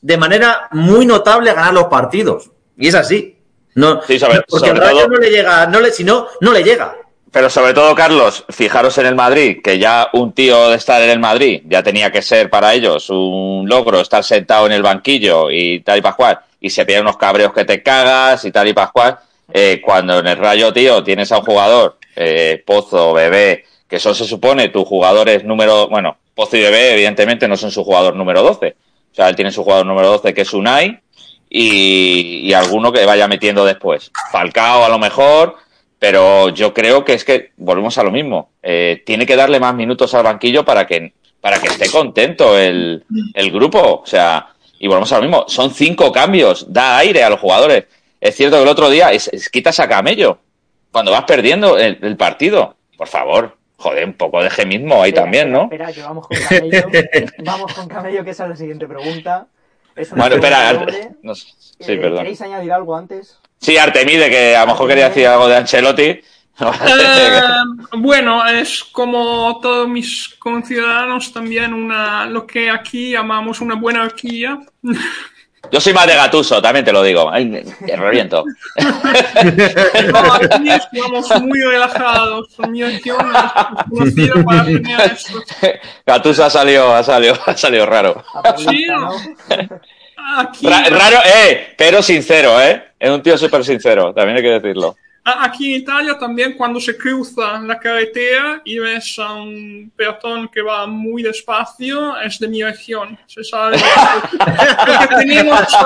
de manera muy notable a ganar los partidos. Y es así. No, Sí, sobre- no, porque sobre el Rayo todo- no le llega, no le, si no, no le llega. Pero sobre todo, Carlos, fijaros en el Madrid, que ya un tío de estar en el Madrid ya tenía que ser para ellos un logro estar sentado en el banquillo y tal y pascual, y se piden unos cabreos que te cagas y tal y pascual. Eh, cuando en el Rayo, tío, tienes a un jugador, eh, Pozo, Bebé, que son, se supone, tus jugadores número, bueno, Pozo y Bebé, evidentemente, no son su jugador número 12. O sea, él tiene su jugador número 12, que es Unai, y, y alguno que vaya metiendo después. Falcao, a lo mejor, pero yo creo que es que volvemos a lo mismo. Eh, tiene que darle más minutos al banquillo para que, para que esté contento el, el grupo. O sea, y volvemos a lo mismo. Son cinco cambios, da aire a los jugadores. Es cierto que el otro día es, es- quitas a Camello cuando vas perdiendo el, el partido. Por favor, joder, un poco de gemismo ahí Espera, también, ¿no? Espera, que vamos con Camello. vamos con Camello, que esa es la siguiente pregunta. Es Bueno, espera, no sí, Eh, perdón. ¿Queréis añadir algo antes? Sí, Artemide, que a lo mejor quería decir algo de Ancelotti. Eh, bueno, es como todos mis conciudadanos también una lo que aquí llamamos una buena horquilla. Yo soy más de Gatuso, también te lo digo. Ay, me- te reviento. No, aquí estamos muy relajados. Mi conocida para. Gatuso ha salido, ha salido, ha salido raro. Sí, ¿no? raro, eh, pero sincero, eh. Es un tío súper sincero, también hay que decirlo. Aquí en Italia también cuando se cruza la carretera y ves a un peatón que va muy despacio, es de mi región. Se sabe. Porque tenemos...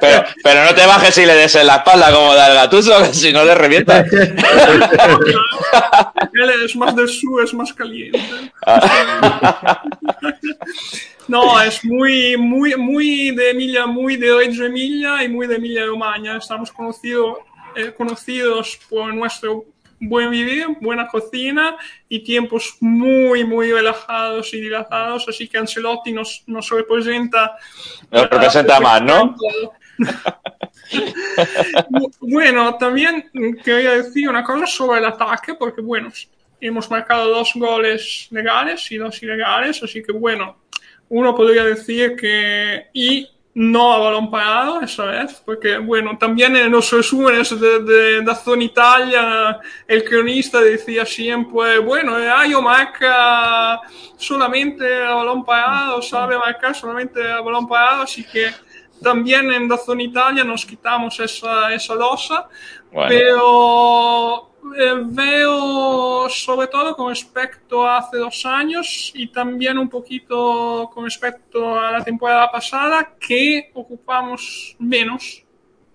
Pero, pero no te bajes y le des en la espalda como da el Gatuso, que si no le revienta. Él es más del sur, es más caliente. No, es muy, muy, muy de Emilia, muy de Reggio Emilia y muy de Emilia Romagna. Estamos conocido- eh, conocidos por nuestro buen vivir, buena cocina y tiempos muy, muy relajados y dilatados. Así que Ancelotti nos, nos representa. Nos representa más, ¿no? Bu- Bueno, también quería decir una cosa sobre el ataque, porque bueno, hemos marcado dos goles legales y dos ilegales, así que bueno, uno podría decir que y no a balón parado esa vez, porque bueno, también en los resúmenes de, de Dazón Italia el cronista decía siempre, bueno, el Rayo marca solamente a balón parado, sabe marcar solamente a balón parado, así que también en Dazón Italia nos quitamos esa, esa losa, Bueno, pero eh, veo sobre todo con respecto a hace dos años y también un poquito con respecto a la temporada pasada que ocupamos menos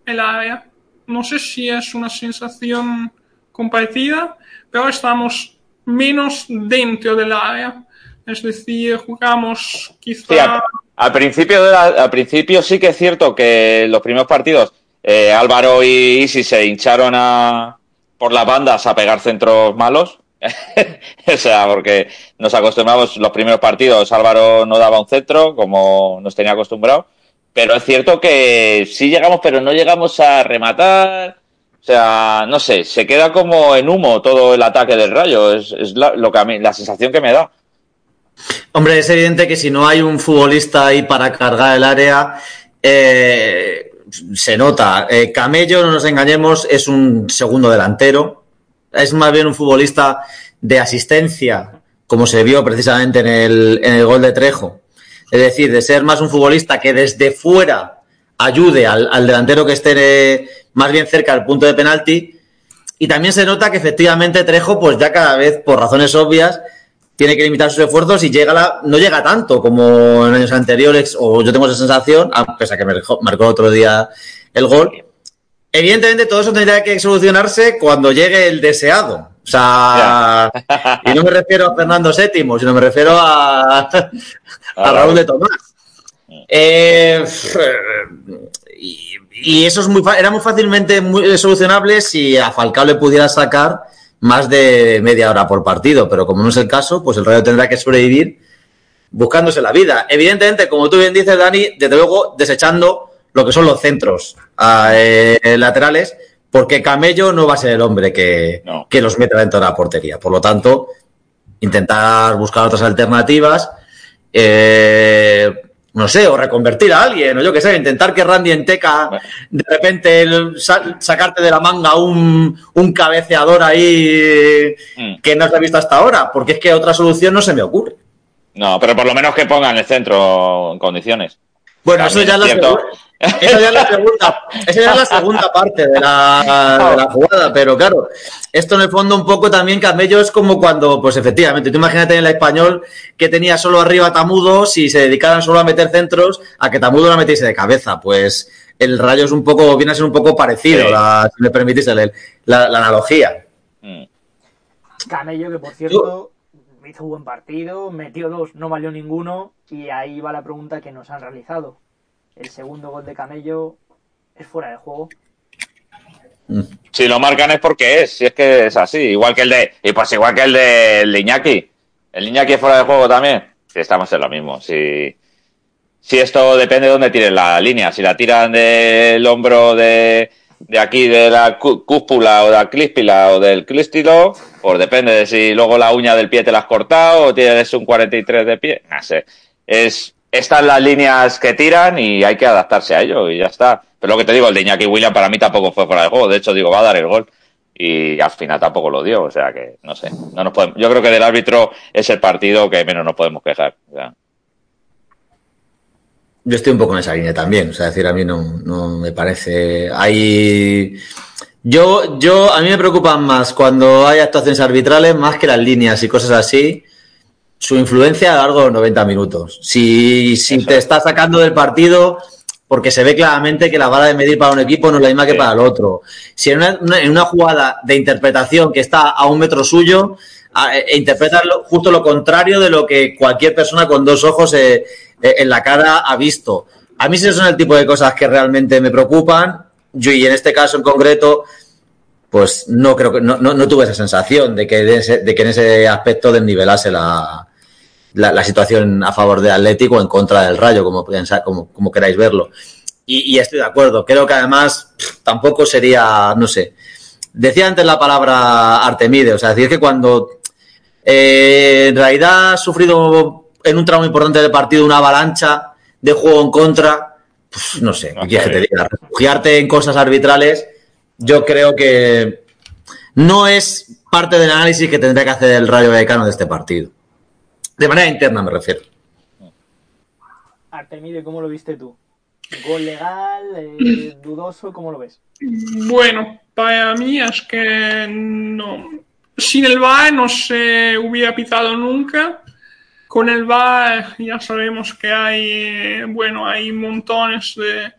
el área. No sé si es una sensación compartida, pero estamos menos dentro del área. Es decir, jugamos quizá... Sí, al, al principio de la- al principio sí que es cierto que los primeros partidos eh, Álvaro y Isi se hincharon a, por las bandas a pegar centros malos. o sea, porque nos acostumbramos los primeros partidos, Álvaro no daba un centro como nos tenía acostumbrado. Pero es cierto que sí llegamos, pero no llegamos a rematar. O sea, no sé, se queda como en humo todo el ataque del rayo. Es, la, lo que a mí, la sensación que me da. Hombre, es evidente que si no hay un futbolista ahí para cargar el área, eh, se nota. Eh, Camello, no nos engañemos, es un segundo delantero. Es más bien un futbolista de asistencia, como se vio precisamente en el, en el gol de Trejo. Es decir, de ser más un futbolista que desde fuera ayude al, al delantero que esté eh, más bien cerca del punto de penalti. Y también se nota que efectivamente Trejo, pues ya cada vez, por razones obvias, tiene que limitar sus esfuerzos y llega la, no llega tanto como en años anteriores, o yo tengo esa sensación, a pesar que marcó otro día el gol. Evidentemente todo eso tendría que solucionarse cuando llegue el deseado. O sea, y no me refiero a Fernando VII, sino me refiero a, a Raúl de Tomás. Eh, y, y eso es muy, era muy fácilmente muy solucionable si a Falcao le pudiera sacar más de media hora por partido, pero como no es el caso, pues el Rayo tendrá que sobrevivir buscándose la vida. Evidentemente, como tú bien dices, Dani, desde luego desechando lo que son los centros ah, eh, laterales, porque Camello no va a ser el hombre que, No. que los meta dentro de la portería. Por lo tanto, intentar buscar otras alternativas. Eh, no sé, o reconvertir a alguien, o yo qué sé, intentar que Randy Enteca de repente el- sa- sacarte de la manga un, un cabeceador ahí Mm. que no se ha visto hasta ahora, porque es que otra solución no se me ocurre. No, pero por lo menos que pongan el centro en condiciones. Bueno, eso ya, es es cierto. Segunda, eso ya es la segunda, esa ya es la segunda parte de la, de la jugada, pero claro, esto en el fondo un poco también Camello es como cuando, pues efectivamente, tú imagínate en el español que tenía solo arriba a Tamudo, si se dedicaran solo a meter centros, a que Tamudo la metiese de cabeza, pues el rayo es un poco, viene a ser un poco parecido, Sí. la- si me permitís el- la, la analogía. Mm. Camello, que por cierto hizo un buen partido, metió dos, no valió ninguno, y ahí va la pregunta que nos han realizado. El segundo gol de Camello es fuera de juego. Si lo marcan es porque es, si es que es así. Igual que el de, y pues igual que el de, el Iñaki. El Iñaki es fuera de juego también. Si estamos en lo mismo. Si, si esto depende de dónde tiren la línea. Si la tiran del hombro de, de aquí, de la cú- cúspula o de la clíspila o del clístilo, pues depende de si luego la uña del pie te la has cortado o tienes un 43 de pie. No sé. Es, están las líneas que tiran y hay que adaptarse a ello y ya está. Pero lo que te digo, el de Iñaki William para mí tampoco fue fuera de juego. De hecho, digo, va a dar el gol. Y al final tampoco lo dio. O sea que, no sé. No nos podemos, yo creo que del árbitro es el partido que menos nos podemos quejar. Yo estoy un poco en esa línea también, o sea, decir, a mí no, no me parece. Hay. Yo, yo, a mí me preocupan más cuando hay actuaciones arbitrales, más que las líneas y cosas así, su influencia a lo largo de los 90 minutos. Si, te es. está sacando del partido, porque se ve claramente que la vara de medir para un equipo no es la misma que para el otro. Si en una, una- en una jugada de interpretación que está a un metro suyo, a- e interpreta lo- justo lo contrario de lo que cualquier persona con dos ojos eh, eh, en la cara ha visto. A mí sí son el tipo de cosas que realmente me preocupan. Yo, y en este caso en concreto, pues no creo que no, no, no tuve esa sensación de que, de, ese- de que en ese aspecto desnivelase la, la, la situación a favor de Atlético o en contra del Rayo, como, como, como queráis verlo. Y, y estoy de acuerdo. Creo que además tampoco sería, no sé. Decía antes la palabra Artemide, o sea, decir que cuando eh, en realidad has sufrido en un tramo importante del partido una avalancha de juego en contra, pues, no sé, ¿qué quieres que te diga? Refugiarte en cosas arbitrales, yo creo que no es parte del análisis que tendría que hacer el Rayo Vallecano de este partido. De manera interna me refiero. Artemide, ¿cómo lo viste tú? ¿Gol legal? eh, ¿Dudoso? ¿Cómo lo ves? Bueno, para mí es que no. Sin el VAR no se hubiera pitado nunca. Con el VAR ya sabemos que hay, eh, bueno, hay montones de,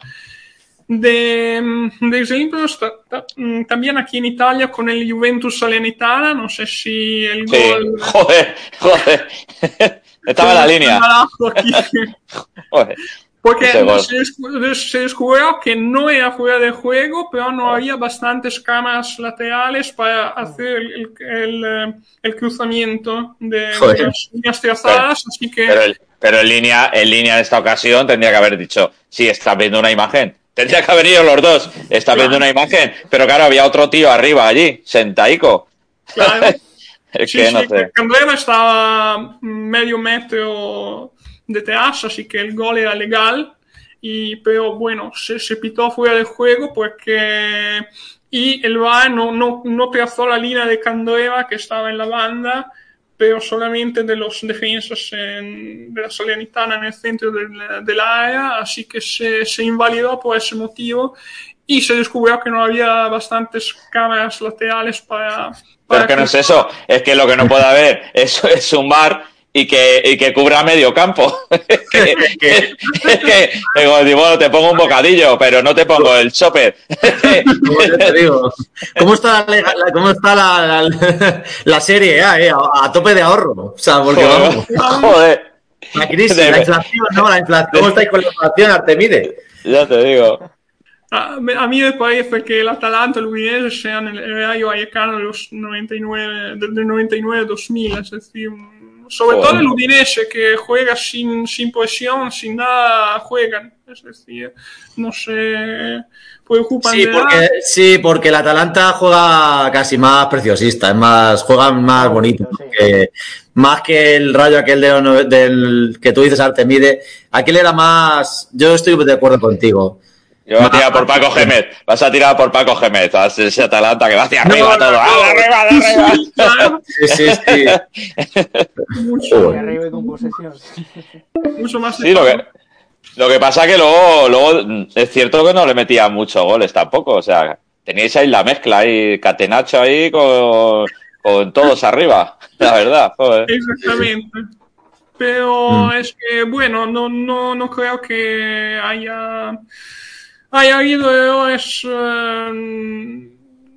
de, mm, de ta- mm, También aquí en Italia con el Juventus Salernitana, no sé si el sí. gol... Joder, joder. Estaba en la línea. Joder. Porque se, se descubrió que no era fuera de juego, pero no había bastantes cámaras laterales para hacer el, el, eh, el cruzamiento de Joder. las líneas trazadas, así que Pero, pero en línea, en línea en esta ocasión tendría que haber dicho, sí, estás viendo una imagen. Tendría que haber ido los dos. Estás viendo una imagen. Pero claro, había otro tío arriba allí, sentaico. claro, Es sí, que sí, no sé. Candela estaba medio metro detrás, así que el gol era legal. Y, pero bueno, se, se pitó fuera de juego porque y el VAR no, no, no trazó la línea de Candela que estaba en la banda, pero solamente de los defensas en- de la Salernitana en el centro del, del área, así que se, se invalidó por ese motivo y se descubrió que no había bastantes cámaras laterales para... Pero para es que no es eso. Es que lo que no puede haber es, es un bar y que, y que cubra medio campo. es que, digo, digo, bueno, te pongo un bocadillo, pero no te pongo el chopper. Como yo te digo. ¿Cómo está, la, la- cómo está la, la- la serie A, eh? a, a tope de ahorro? O sea, porque vamos, Joder, la crisis, la inflación, ¿no? La inflación. ¿Cómo estáis con la inflación, Artemide? ya te digo. A, mí me parece que el Atalanta y el Udinese sean el, el Rayo Vallecano de los 99, del del 99-2000, es decir, sobre Joder. todo el Udinese que juega sin, sin presión, sin nada, juegan, es decir, no se preocupan Sí de nada. porque, sí, porque el Atalanta juega casi más preciosista, es más, juega más bonito. Sí. que- más que el rayo aquel de, del que tú dices Artemide, aquel era más, yo estoy de acuerdo contigo. Yo voy a tirar por Paco Gémez. Vas a tirar por Paco Gémez. Ese Atalanta que va hacia arriba todo. ¡Ah, arriba, de arriba! Sí, sí, sí. Mucho. Arriba y con posesión. Mucho más. Sí, lo que, lo que pasa que luego, luego es cierto que no le metía muchos goles tampoco. O sea, teníais ahí la mezcla ahí, Catenacho ahí con, con todos arriba. La verdad, joder. Exactamente. Pero mm. es que, bueno, no, no, no creo que haya hay habido es em,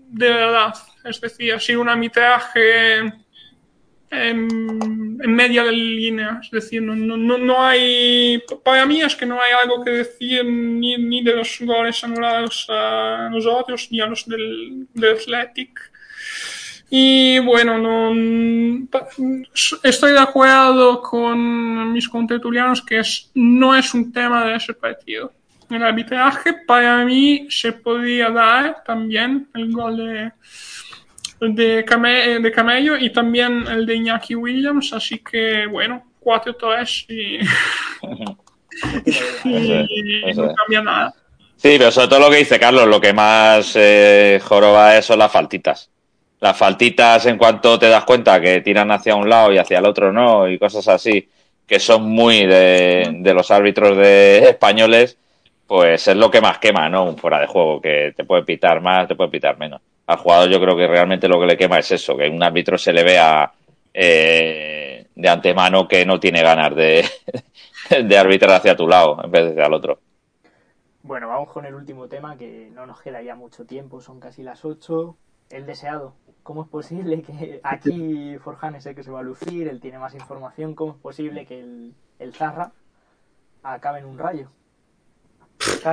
de verdad, es decir, ha sido un arbitraje en, media de línea, es decir, no, no, no, hay, para mí es que no hay algo que decir ni, ni de los goles anulados a nosotros ni a los del, del Athletic. Y bueno, no, estoy de acuerdo con mis contertulianos que es, no es un tema de ese partido el arbitraje, para mí se podría dar también el gol de, de, de Camello y también el de Iñaki Williams, así que bueno, 4-3 y, y, no cambia nada. Sí, pero sobre todo lo que dice Carlos, lo que más eh, joroba es son las faltitas. Las faltitas en cuanto te das cuenta que tiran hacia un lado y hacia el otro no, y cosas así, que son muy de, de los árbitros de españoles, pues es lo que más quema, ¿no? Un fuera de juego, que te puede pitar más, te puede pitar menos. Al jugador yo creo que realmente lo que le quema es eso, que un árbitro se le vea eh, de antemano que no tiene ganas de, de arbitrar hacia tu lado en vez de hacia el otro. Bueno, vamos con el último tema, que no nos queda ya mucho tiempo, son casi las 8. El deseado. ¿Cómo es posible que aquí Forjan es el que se va a lucir, él tiene más información? ¿Cómo es posible que el, el Zarra acabe en un rayo?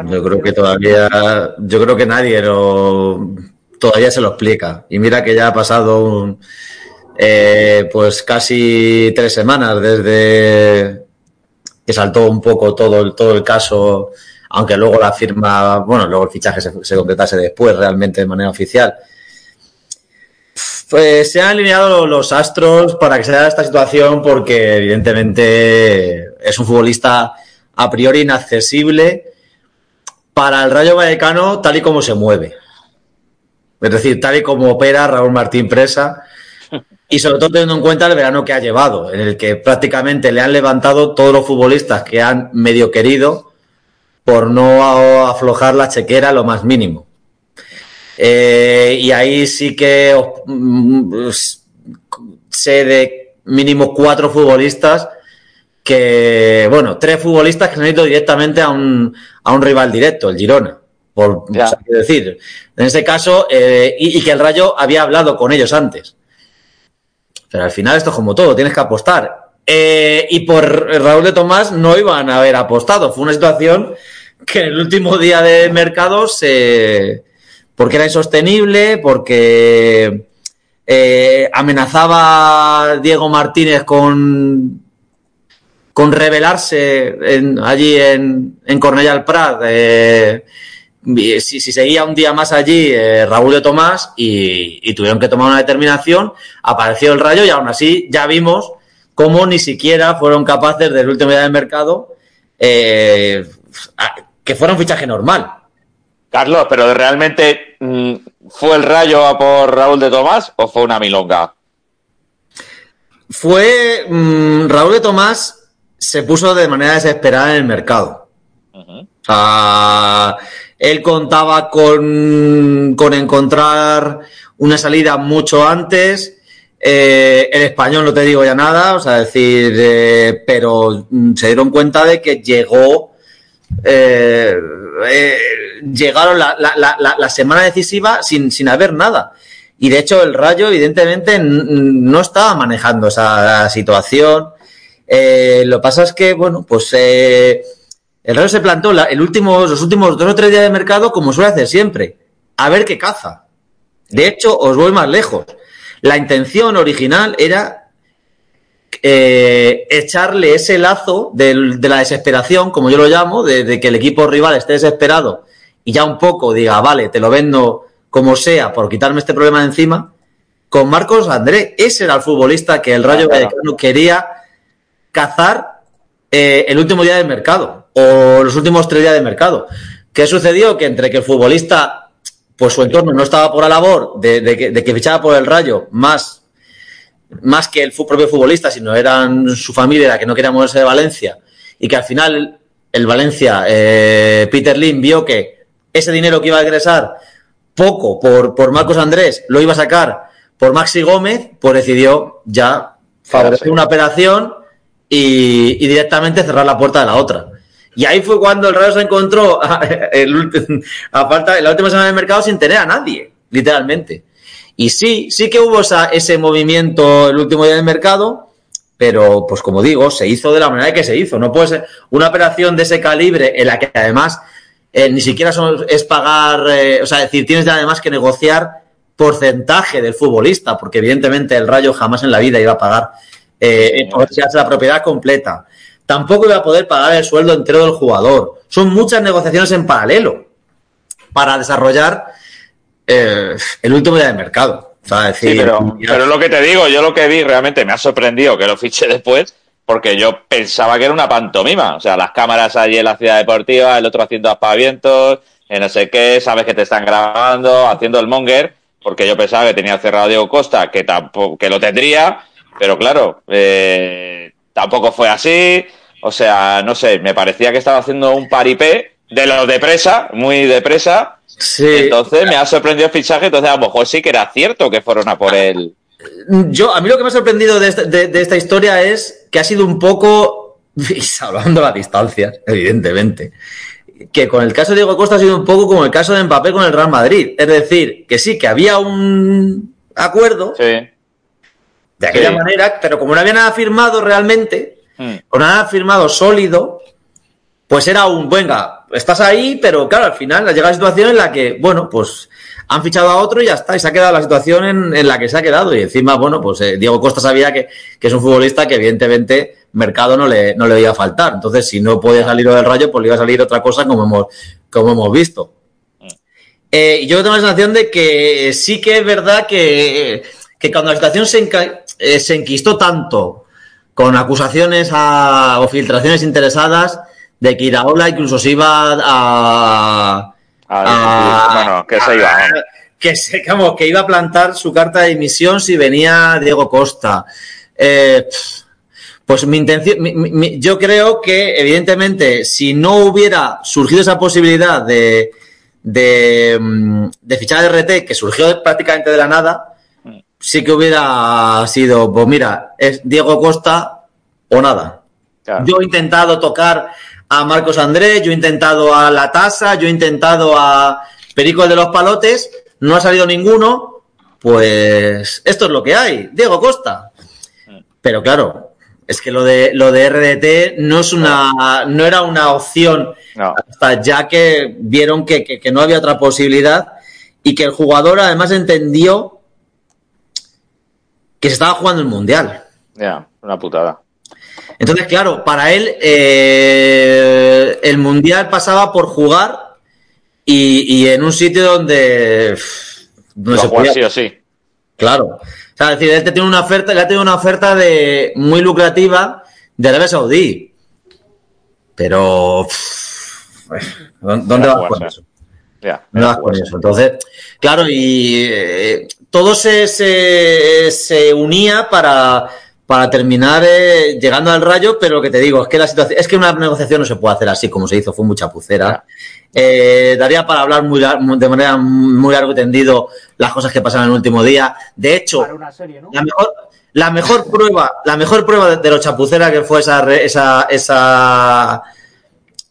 Yo creo que todavía, yo creo que nadie lo, todavía se lo explica. Y mira que ya ha pasado un, eh, pues casi tres semanas desde que saltó un poco todo el, todo el caso, aunque luego la firma, bueno, luego el fichaje se, completase después realmente de manera oficial. Pues se han alineado los astros para que se dé esta situación porque evidentemente es un futbolista a priori inaccesible para el Rayo Vallecano tal y como se mueve. Es decir, tal y como opera Raúl Martín Presa y sobre todo teniendo en cuenta el verano que ha llevado, en el que prácticamente le han levantado todos los futbolistas que han medio querido por no aflojar la chequera lo más mínimo. Eh, y ahí sí que mm, sé de mínimo cuatro futbolistas que, bueno, tres futbolistas que han ido directamente a un, a un rival directo, el Girona. Por, decir, en ese caso, eh, y, que el Rayo había hablado con ellos antes. Pero al final esto es como todo, tienes que apostar. Eh, y por Raúl de Tomás no iban a haber apostado. Fue una situación que en el último día de mercado se... porque era insostenible, porque eh, amenazaba Diego Martínez con con revelarse allí en, en Cornellà al Prat. Eh, si, seguía un día más allí eh, Raúl de Tomás y, tuvieron que tomar una determinación, apareció el rayo y aún así ya vimos cómo ni siquiera fueron capaces del último día del mercado eh, que fuera un fichaje normal. Carlos, pero realmente mm, fue el rayo a por Raúl de Tomás o fue una milonga? Fue mm, Raúl de Tomás se puso de manera desesperada en el mercado. él contaba con, con, encontrar una salida mucho antes. Eh, el español no te digo ya nada, o sea, decir, eh, pero se dieron cuenta de que llegó, eh, llegaron la, la, la, la, semana decisiva sin, sin haber nada. Y de hecho el Rayo evidentemente no estaba manejando esa situación. Eh, lo que pasa es que, bueno, pues eh, el Rayo se plantó el último, los últimos dos o tres días de mercado como suele hacer siempre, a ver qué caza. De hecho, os voy más lejos. La intención original era eh, echarle ese lazo de, la desesperación, como yo lo llamo, de, que el equipo rival esté desesperado y ya un poco diga, vale, te lo vendo como sea por quitarme este problema de encima, con Marcos André. Ese era el futbolista que el Rayo Vallecano quería cazar eh, el último día del mercado o los últimos tres días de mercado. ¿Qué sucedió? Que entre que el futbolista, pues su entorno no estaba por la labor de, que, de que fichaba por el Rayo más más que el propio futbolista, sino eran su familia la que no quería moverse de Valencia y que al final el Valencia, eh, Peter Lim, vio que ese dinero que iba a ingresar poco por, por Marcos Andrés lo iba a sacar por Maxi Gómez, pues decidió ya favorecer una operación y, directamente cerrar la puerta de la otra. Y ahí fue cuando el Rayo se encontró el, a la última semana del mercado sin tener a nadie, literalmente. Y sí, sí que hubo ese movimiento el último día del mercado, pero pues como digo, se hizo de la manera que se hizo. No puede ser una operación de ese calibre en la que además eh, ni siquiera es pagar, eh, o sea, decir, tienes además que negociar porcentaje del futbolista, porque evidentemente el Rayo jamás en la vida iba a pagar eh, la propiedad completa. Tampoco iba a poder pagar el sueldo entero del jugador. Son muchas negociaciones en paralelo para desarrollar eh, el último día de mercado. sí, pero, pero lo que te digo, yo lo que vi realmente me ha sorprendido que lo fiché después, porque yo pensaba que era una pantomima. O sea, las cámaras allí en la ciudad deportiva, el otro haciendo aspavientos, en no sé qué, sabes que te están grabando, haciendo el monger, porque yo pensaba que tenía cerrado Diego Costa, que tampoco, que lo tendría, pero claro, eh, tampoco fue así. O sea, no sé, me parecía que estaba haciendo un paripé de lo de presa, muy de presa, entonces me ha sorprendido el fichaje, entonces a lo mejor sí que era cierto que fueron a por él. Yo, a mí lo que me ha sorprendido de esta, de, esta historia es que ha sido un poco, y salvando las distancias, evidentemente, que con el caso de Diego Costa ha sido un poco como el caso de Mbappé con el Real Madrid. Es decir, que sí, que había un acuerdo de aquella manera, pero como no había nada firmado realmente, mm. o nada firmado sólido, pues era un, venga, estás ahí, pero claro, al final ha llegado la situación en la que, bueno, pues han fichado a otro y ya está, y se ha quedado la situación en, la que se ha quedado. Y encima, bueno, pues eh, Diego Costa sabía que, es un futbolista que evidentemente mercado no le, no le iba a faltar. Entonces, si no podía salir del rayo, pues le iba a salir otra cosa como hemos, como hemos visto. Eh, yo tengo la sensación de que sí que es verdad que, cuando la situación se, eh, se enquistó tanto con acusaciones a, o filtraciones interesadas, de que Iraola incluso se iba a, bueno, que se iba. Que, se, que iba a plantar su carta de dimisión si venía Diego Costa. Eh, pues mi intención, yo creo que evidentemente si no hubiera surgido esa posibilidad de, de, mm, de fichar de RT, que surgió prácticamente de la nada, sí que hubiera sido, pues mira, es Diego Costa o nada. Yo he intentado tocar a Marcos Andrés, yo he intentado a La Tasa, yo he intentado a Perico de los Palotes, no ha salido ninguno, pues esto es lo que hay, Diego Costa. Pero claro, es que lo de lo de RDT no es una no era una opción hasta ya que vieron que, no había otra posibilidad y que el jugador además entendió que se estaba jugando el mundial. Ya, una putada. Entonces, claro, para él eh, el Mundial pasaba por jugar y, en un sitio donde no se podía. Sí o sí. Claro. O sea, es decir, él tiene una oferta, le ha tenido una oferta de muy lucrativa de Arabia Saudí. Pero ¿dónde vas con eso? ¿Dónde vas con eso? Entonces, claro, y eh, todo se, se unía para para terminar eh, llegando al rayo, pero lo que te digo es que la situación, es que una negociación no se puede hacer así como se hizo, fue mucha pucera. Eh, daría para hablar muy, de manera muy largo y tendido las cosas que pasaron el último día. De hecho, la mejor, la mejor prueba, la mejor prueba de lo chapucera que fue esa, esa, esa,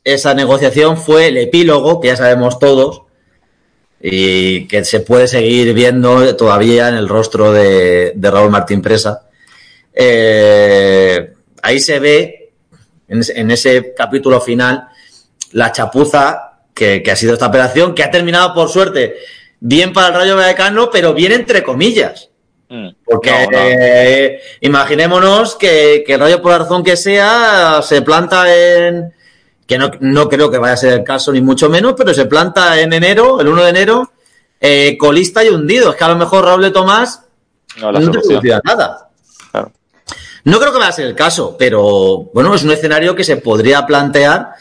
esa negociación fue el epílogo, que ya sabemos todos, y que se puede seguir viendo todavía en el rostro de, de Raúl Martín Presa eh, ahí se ve, en ese, capítulo final, la chapuza que, ha sido esta operación, que ha terminado, por suerte, bien para el Rayo Vallecano, pero bien entre comillas. Mm. Porque eh, imaginémonos que, el Rayo, por la razón que sea, se planta en. Que no, no, creo que vaya a ser el caso, ni mucho menos, pero se planta en enero, el 1 de enero, eh, colista y hundido. Es que a lo mejor Raúl de Tomás No, la no te nada. Claro. No creo que vaya a ser el caso, pero bueno, es un escenario que se podría plantear,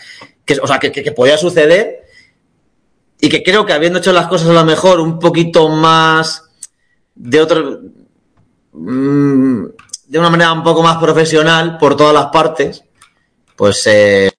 que, o sea, que, que, que podría suceder y que creo que habiendo hecho las cosas a lo mejor un poquito más de otro, mm, de una manera un poco más profesional por todas las partes, pues eh,